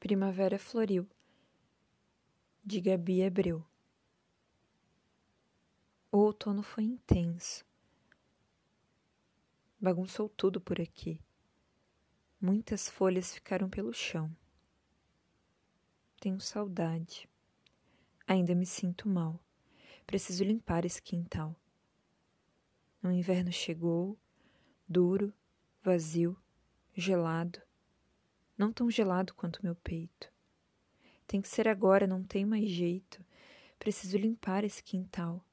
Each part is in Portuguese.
Primavera floriu, de Gabi Abreu. O outono foi intenso. Bagunçou tudo por aqui. Muitas folhas ficaram pelo chão. Tenho saudade. Ainda me sinto mal. Preciso limpar esse quintal. O inverno chegou, duro, vazio, gelado não tão gelado quanto meu peito. Tem que ser agora, não tem mais jeito. Preciso limpar esse quintal.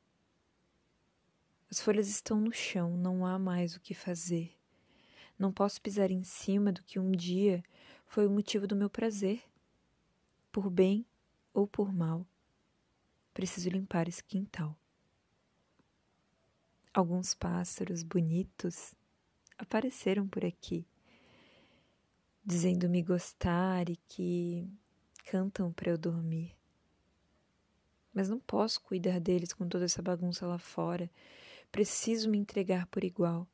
As folhas estão no chão, não há mais o que fazer. Não posso pisar em cima do que um dia foi o motivo do meu prazer. Por bem ou por mal, preciso limpar esse quintal. Alguns pássaros bonitos apareceram por aqui dizendo-me gostar e que cantam para eu dormir. Mas não posso cuidar deles com toda essa bagunça lá fora. Preciso me entregar por igual.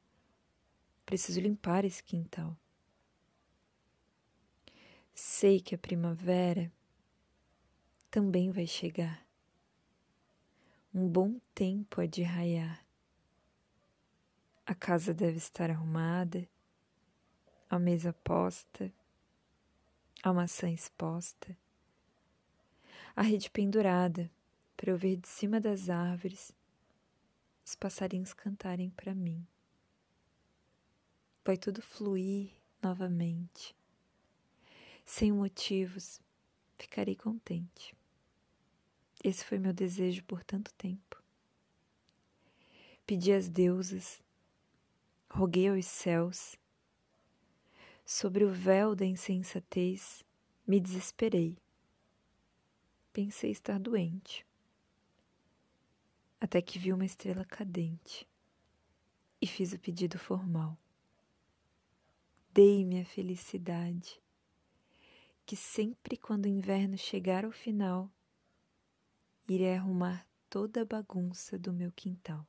Preciso limpar esse quintal. Sei que a primavera também vai chegar. Um bom tempo há de raiar. A casa deve estar arrumada a mesa posta, a maçã exposta, a rede pendurada para eu ver de cima das árvores os passarinhos cantarem para mim. Vai tudo fluir novamente. Sem motivos, ficarei contente. Esse foi meu desejo por tanto tempo. Pedi às deusas, roguei aos céus, Sobre o véu da insensatez, me desesperei. Pensei estar doente. Até que vi uma estrela cadente e fiz o pedido formal. Dei-me a felicidade, que sempre quando o inverno chegar ao final, irei arrumar toda a bagunça do meu quintal.